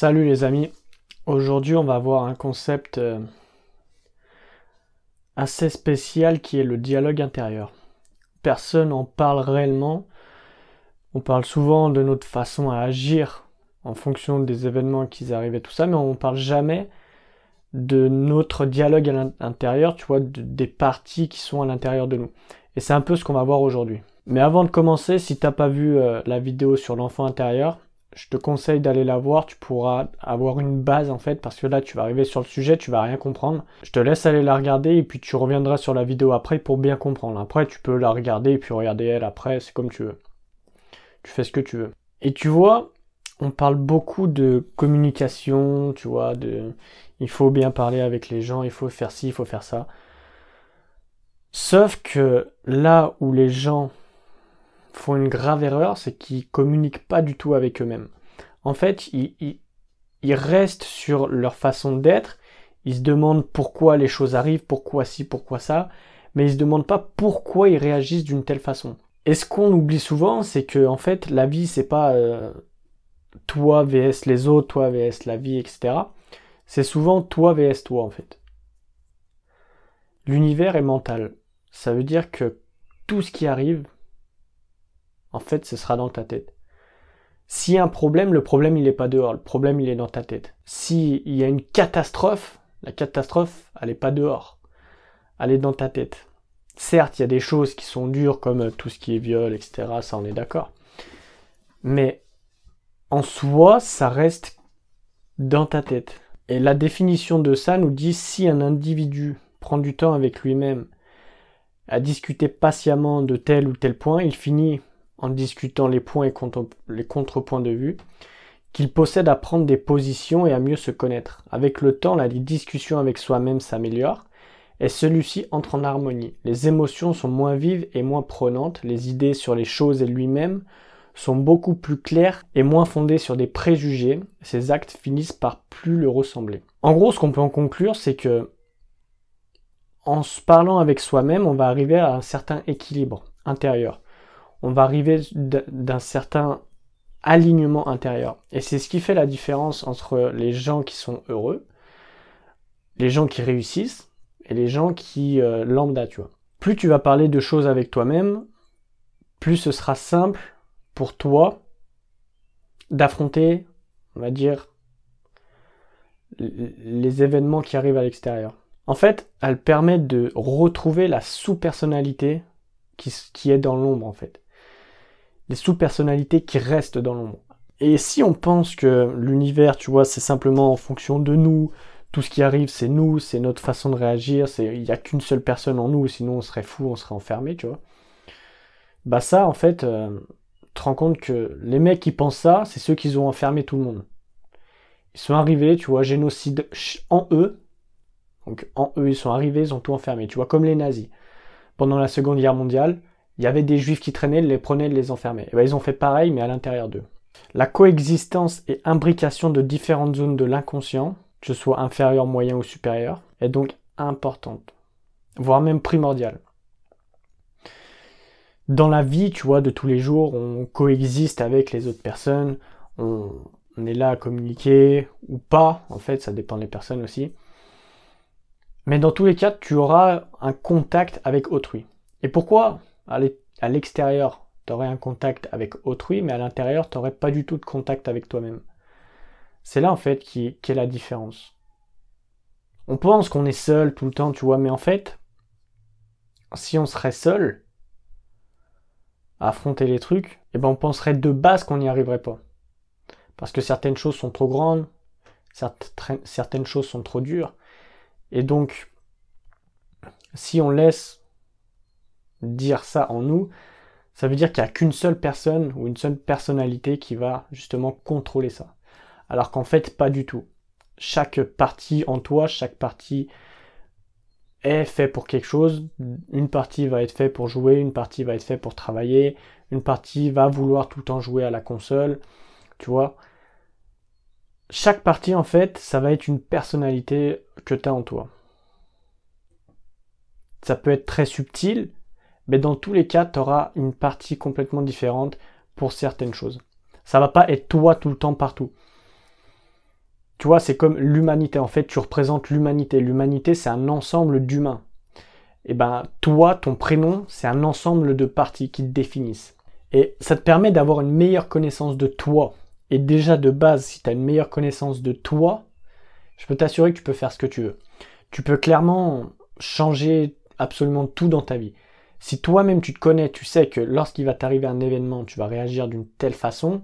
Salut les amis, aujourd'hui on va voir un concept euh, assez spécial qui est le dialogue intérieur. Personne n'en parle réellement, on parle souvent de notre façon à agir en fonction des événements qui arrivent et tout ça, mais on ne parle jamais de notre dialogue à l'intérieur, tu vois, des parties qui sont à l'intérieur de nous. Et c'est un peu ce qu'on va voir aujourd'hui. Mais avant de commencer, si t'as pas vu euh, la vidéo sur l'enfant intérieur, je te conseille d'aller la voir, tu pourras avoir une base en fait, parce que là tu vas arriver sur le sujet, tu vas rien comprendre. Je te laisse aller la regarder et puis tu reviendras sur la vidéo après pour bien comprendre. Après tu peux la regarder et puis regarder elle après, c'est comme tu veux. Tu fais ce que tu veux. Et tu vois, on parle beaucoup de communication, tu vois, de il faut bien parler avec les gens, il faut faire ci, il faut faire ça. Sauf que là où les gens font une grave erreur, c'est qu'ils communiquent pas du tout avec eux-mêmes. En fait, ils, restent sur leur façon d'être, ils se demandent pourquoi les choses arrivent, pourquoi ci, pourquoi ça, mais ils se demandent pas pourquoi ils réagissent d'une telle façon. Et ce qu'on oublie souvent, c'est que en fait, la vie, c'est pas euh, toi vs les autres, toi vs la vie, etc. C'est souvent toi vs toi, en fait. L'univers est mental. Ça veut dire que tout ce qui arrive, en fait, ce sera dans ta tête. S'il y a un problème, le problème il n'est pas dehors, le problème il est dans ta tête. S'il y a une catastrophe, la catastrophe elle n'est pas dehors, elle est dans ta tête. Certes, il y a des choses qui sont dures comme tout ce qui est viol, etc. Ça on est d'accord. Mais en soi, ça reste dans ta tête. Et la définition de ça nous dit si un individu prend du temps avec lui-même à discuter patiemment de tel ou tel point, il finit en discutant les points et les contrepoints de vue, qu'il possède à prendre des positions et à mieux se connaître. Avec le temps, la discussion avec soi-même s'améliore et celui-ci entre en harmonie. Les émotions sont moins vives et moins prenantes, les idées sur les choses et lui-même sont beaucoup plus claires et moins fondées sur des préjugés, ses actes finissent par plus le ressembler. En gros, ce qu'on peut en conclure, c'est que en se parlant avec soi-même, on va arriver à un certain équilibre intérieur on va arriver d'un certain alignement intérieur. Et c'est ce qui fait la différence entre les gens qui sont heureux, les gens qui réussissent et les gens qui euh, lambda, tu vois. Plus tu vas parler de choses avec toi-même, plus ce sera simple pour toi d'affronter, on va dire, les événements qui arrivent à l'extérieur. En fait, elle permet de retrouver la sous-personnalité qui, qui est dans l'ombre, en fait des sous-personnalités qui restent dans l'ombre. Et si on pense que l'univers, tu vois, c'est simplement en fonction de nous, tout ce qui arrive, c'est nous, c'est notre façon de réagir, il n'y a qu'une seule personne en nous, sinon on serait fou, on serait enfermé, tu vois. Bah ça, en fait, euh, tu te rends compte que les mecs qui pensent ça, c'est ceux qui ont enfermé tout le monde. Ils sont arrivés, tu vois, génocide en eux. Donc en eux, ils sont arrivés, ils ont tout enfermé, tu vois, comme les nazis. Pendant la Seconde Guerre mondiale, il y avait des juifs qui traînaient, les prenaient, les enfermaient. Et ben, ils ont fait pareil, mais à l'intérieur d'eux. La coexistence et imbrication de différentes zones de l'inconscient, que ce soit inférieur, moyen ou supérieur, est donc importante, voire même primordiale. Dans la vie, tu vois, de tous les jours, on coexiste avec les autres personnes, on, on est là à communiquer ou pas, en fait, ça dépend des personnes aussi. Mais dans tous les cas, tu auras un contact avec autrui. Et pourquoi à l'extérieur, tu aurais un contact avec autrui, mais à l'intérieur, tu n'aurais pas du tout de contact avec toi-même. C'est là, en fait, qui, est la différence. On pense qu'on est seul tout le temps, tu vois, mais en fait, si on serait seul à affronter les trucs, eh ben on penserait de base qu'on n'y arriverait pas. Parce que certaines choses sont trop grandes, certaines choses sont trop dures, et donc, si on laisse dire ça en nous, ça veut dire qu'il n'y a qu'une seule personne ou une seule personnalité qui va justement contrôler ça. Alors qu'en fait, pas du tout. Chaque partie en toi, chaque partie est fait pour quelque chose. Une partie va être faite pour jouer, une partie va être faite pour travailler, une partie va vouloir tout le temps jouer à la console. Tu vois Chaque partie, en fait, ça va être une personnalité que tu as en toi. Ça peut être très subtil, mais dans tous les cas, tu auras une partie complètement différente pour certaines choses. Ça va pas être toi tout le temps partout. tu vois, c'est comme l'humanité. En fait, tu représentes l'humanité. L'humanité, c'est un ensemble d'humains. Et eh ben, toi, ton prénom, c'est un ensemble de parties qui te définissent. Et ça te permet d'avoir une meilleure connaissance de toi. Et déjà de base, si tu as une meilleure connaissance de toi, je peux t'assurer que tu peux faire ce que tu veux. Tu peux clairement changer absolument tout dans ta vie. Si toi-même tu te connais, tu sais que lorsqu'il va t'arriver un événement, tu vas réagir d'une telle façon,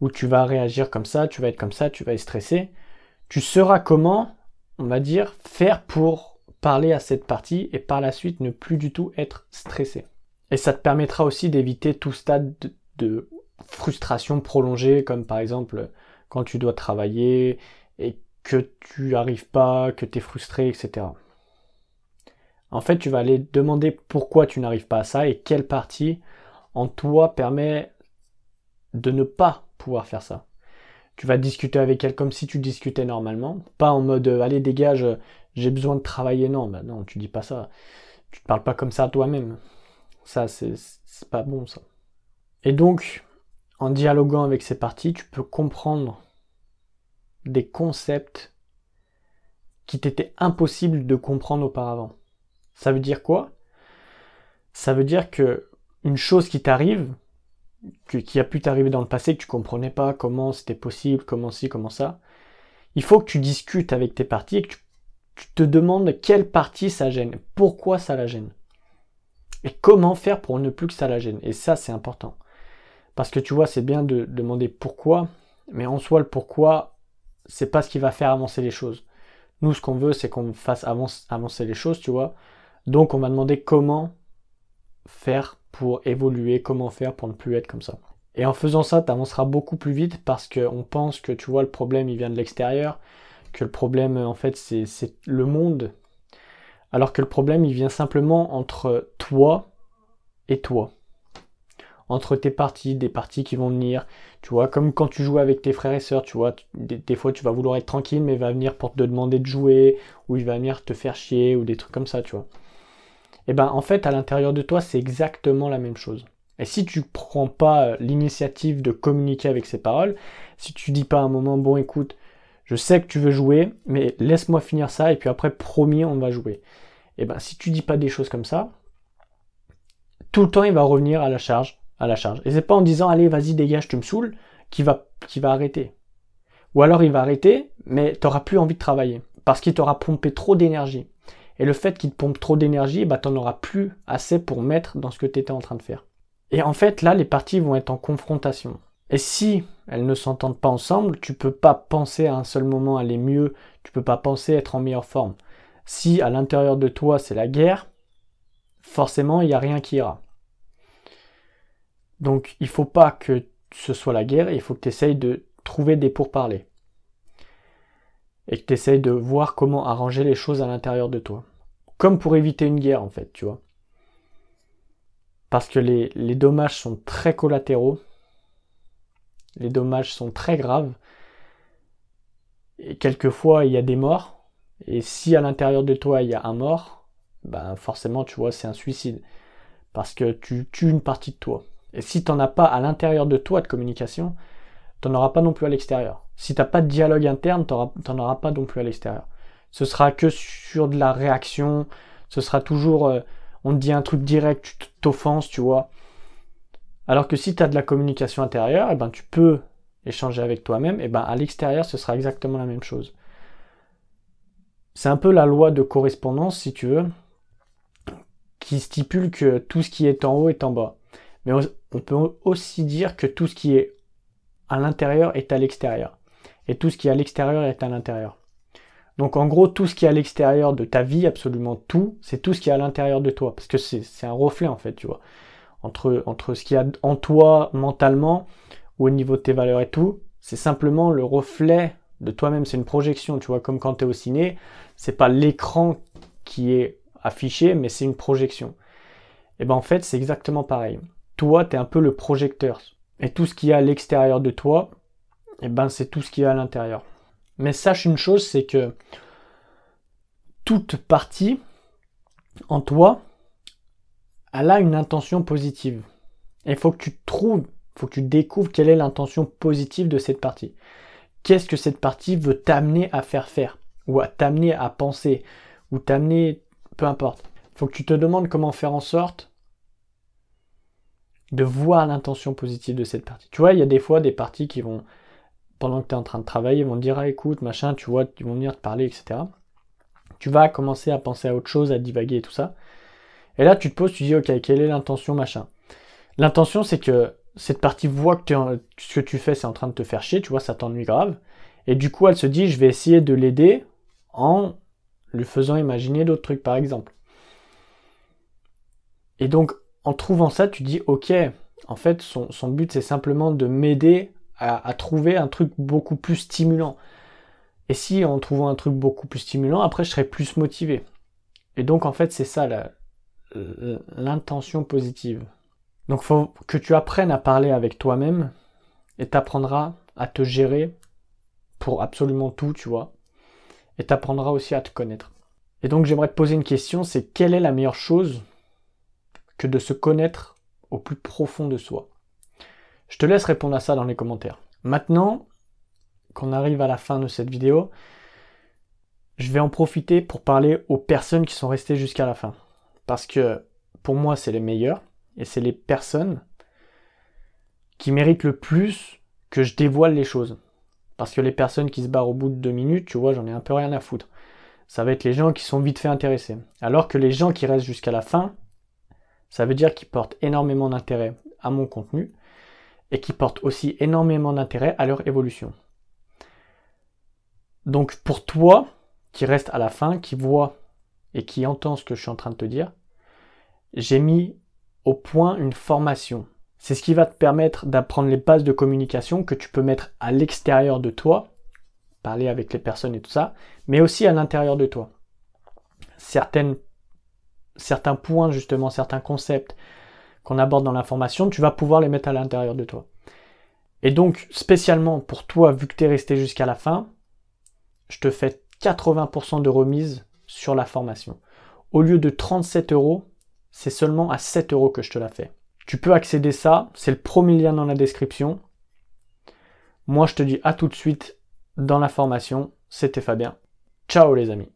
ou tu vas réagir comme ça, tu vas être comme ça, tu vas être stressé, tu sauras comment, on va dire, faire pour parler à cette partie et par la suite ne plus du tout être stressé. Et ça te permettra aussi d'éviter tout stade de, frustration prolongée, comme par exemple quand tu dois travailler et que tu arrives pas, que tu es frustré, etc. En fait, tu vas aller demander pourquoi tu n'arrives pas à ça et quelle partie en toi permet de ne pas pouvoir faire ça tu vas discuter avec elle comme si tu discutais normalement, pas en mode euh, allez dégage, j'ai besoin de travailler. Non, bah non, tu dis pas ça. Tu te parles pas comme ça à toi-même. Ça, c'est pas bon ça. Et donc, en dialoguant avec ces parties, tu peux comprendre des concepts qui t'étaient impossibles de comprendre auparavant. Ça veut dire quoi? Ça veut dire que une chose qui t'arrive, qui a pu t'arriver dans le passé, que tu comprenais pas comment c'était possible, comment ci, comment ça, il faut que tu discutes avec tes parties et que tu, te demandes quelle partie ça gêne, pourquoi ça la gêne. Et comment faire pour ne plus que ça la gêne. Et ça, c'est important. Parce que tu vois, c'est bien de demander pourquoi, mais en soi, le pourquoi, c'est pas ce qui va faire avancer les choses. Nous, ce qu'on veut, c'est qu'on fasse avancer les choses, tu vois. Donc, on va demander comment faire pour évoluer, comment faire pour ne plus être comme ça. Et en faisant ça, tu avanceras beaucoup plus vite parce qu'on pense que tu vois le problème il vient de l'extérieur, que le problème en fait c'est le monde, alors que le problème il vient simplement entre toi et toi. Entre tes parties, des parties qui vont venir, tu vois, comme quand tu joues avec tes frères et sœurs, tu vois, des, des, fois tu vas vouloir être tranquille, mais il va venir pour te demander de jouer, ou il va venir te faire chier, ou des trucs comme ça, tu vois et eh ben en fait à l'intérieur de toi c'est exactement la même chose. Et si tu prends pas euh, l'initiative de communiquer avec ces paroles, si tu dis pas à un moment bon écoute, je sais que tu veux jouer, mais laisse-moi finir ça et puis après promis on va jouer. Et eh ben si tu dis pas des choses comme ça, tout le temps il va revenir à la charge, à la charge. Et c'est pas en disant allez vas-y dégage tu me saoules qui va qui va arrêter. Ou alors il va arrêter, mais tu n'auras plus envie de travailler parce qu'il t'aura pompé trop d'énergie. Et le fait qu'il te pompe trop d'énergie, bah, tu n'en auras plus assez pour mettre dans ce que tu étais en train de faire. Et en fait, là, les parties vont être en confrontation. Et si elles ne s'entendent pas ensemble, tu peux pas penser à un seul moment aller mieux, tu peux pas penser être en meilleure forme. Si à l'intérieur de toi c'est la guerre, forcément il n'y a rien qui ira. Donc il faut pas que ce soit la guerre, il faut que tu essayes de trouver des pourparlers. Et que tu essayes de voir comment arranger les choses à l'intérieur de toi. Comme pour éviter une guerre, en fait, tu vois. Parce que les, dommages sont très collatéraux. Les dommages sont très graves. Et quelquefois, il y a des morts. Et si à l'intérieur de toi, il y a un mort, ben forcément, tu vois, c'est un suicide. Parce que tu tues une partie de toi. Et si tu n'en as pas à l'intérieur de toi de communication, tu n'en auras pas non plus à l'extérieur. Si tu n'as pas de dialogue interne, tu n'en auras pas non plus à l'extérieur ce sera que sur de la réaction, ce sera toujours, euh, on te dit un truc direct, tu t'offenses, tu vois. Alors que si tu as de la communication intérieure, eh ben, tu peux échanger avec toi-même, et eh ben, à l'extérieur, ce sera exactement la même chose. C'est un peu la loi de correspondance, si tu veux, qui stipule que tout ce qui est en haut est en bas. Mais on peut aussi dire que tout ce qui est à l'intérieur est à l'extérieur. Et tout ce qui est à l'extérieur est à l'intérieur. Donc en gros, tout ce qui est à l'extérieur de ta vie, absolument tout, c'est tout ce qui est à l'intérieur de toi. Parce que c'est un reflet en fait, tu vois. Entre, entre ce qu'il y a en toi mentalement, ou au niveau de tes valeurs et tout, c'est simplement le reflet de toi-même, c'est une projection, tu vois, comme quand tu es au ciné, c'est pas l'écran qui est affiché, mais c'est une projection. Et ben en fait, c'est exactement pareil. Toi, tu es un peu le projecteur. Et tout ce qui est à l'extérieur de toi, et ben c'est tout ce qui est à l'intérieur. Mais sache une chose, c'est que toute partie en toi, elle a une intention positive. Et il faut que tu trouves, il faut que tu découvres quelle est l'intention positive de cette partie. qu'est-ce que cette partie veut t'amener à faire faire, ou à t'amener à penser, ou t'amener, peu importe. Faut que tu te demandes comment faire en sorte de voir l'intention positive de cette partie. Tu vois, il y a des fois des parties qui vont, pendant que tu es en train de travailler, vont te dire, ah, écoute, machin, tu vois, ils vont venir te parler, etc. Tu vas commencer à penser à autre chose, à divaguer et tout ça. Et là, tu te poses, tu dis, ok, quelle est l'intention, machin. L'intention, c'est que cette partie voit que ce que tu fais, c'est en train de te faire chier, tu vois, ça t'ennuie grave. Et du coup, elle se dit, je vais essayer de l'aider en lui faisant imaginer d'autres trucs, par exemple. Et donc, en trouvant ça, tu dis, ok, en fait, son, but, c'est simplement de m'aider à, trouver un truc beaucoup plus stimulant. Et si, en trouvant un truc beaucoup plus stimulant, après, je serai plus motivé. Et donc, en fait, c'est ça l'intention positive. Donc, faut que tu apprennes à parler avec toi-même et t'apprendras à te gérer pour absolument tout, tu vois. Et t'apprendras aussi à te connaître. Et donc, j'aimerais te poser une question, c'est quelle est la meilleure chose que de se connaître au plus profond de soi? Je te laisse répondre à ça dans les commentaires. Maintenant qu'on arrive à la fin de cette vidéo, je vais en profiter pour parler aux personnes qui sont restées jusqu'à la fin. Parce que pour moi, c'est les meilleurs et c'est les personnes qui méritent le plus que je dévoile les choses. Parce que les personnes qui se barrent au bout de deux minutes, tu vois, j'en ai un peu rien à foutre. Ça va être les gens qui sont vite fait intéressés. Alors que les gens qui restent jusqu'à la fin, ça veut dire qu'ils portent énormément d'intérêt à mon contenu et qui portent aussi énormément d'intérêt à leur évolution. Donc pour toi, qui reste à la fin, qui voit et qui entend ce que je suis en train de te dire, j'ai mis au point une formation. C'est ce qui va te permettre d'apprendre les bases de communication que tu peux mettre à l'extérieur de toi, parler avec les personnes et tout ça, mais aussi à l'intérieur de toi. Certaines certains points, justement, certains concepts qu'on aborde dans l'information, tu vas pouvoir les mettre à l'intérieur de toi. Et donc, spécialement pour toi, vu que tu es resté jusqu'à la fin, je te fais 80% de remise sur la formation. Au lieu de 37 euros, c'est seulement à 7 euros que je te la fais. Tu peux accéder ça, c'est le premier lien dans la description. Moi, je te dis à tout de suite dans la formation. C'était Fabien. Ciao les amis.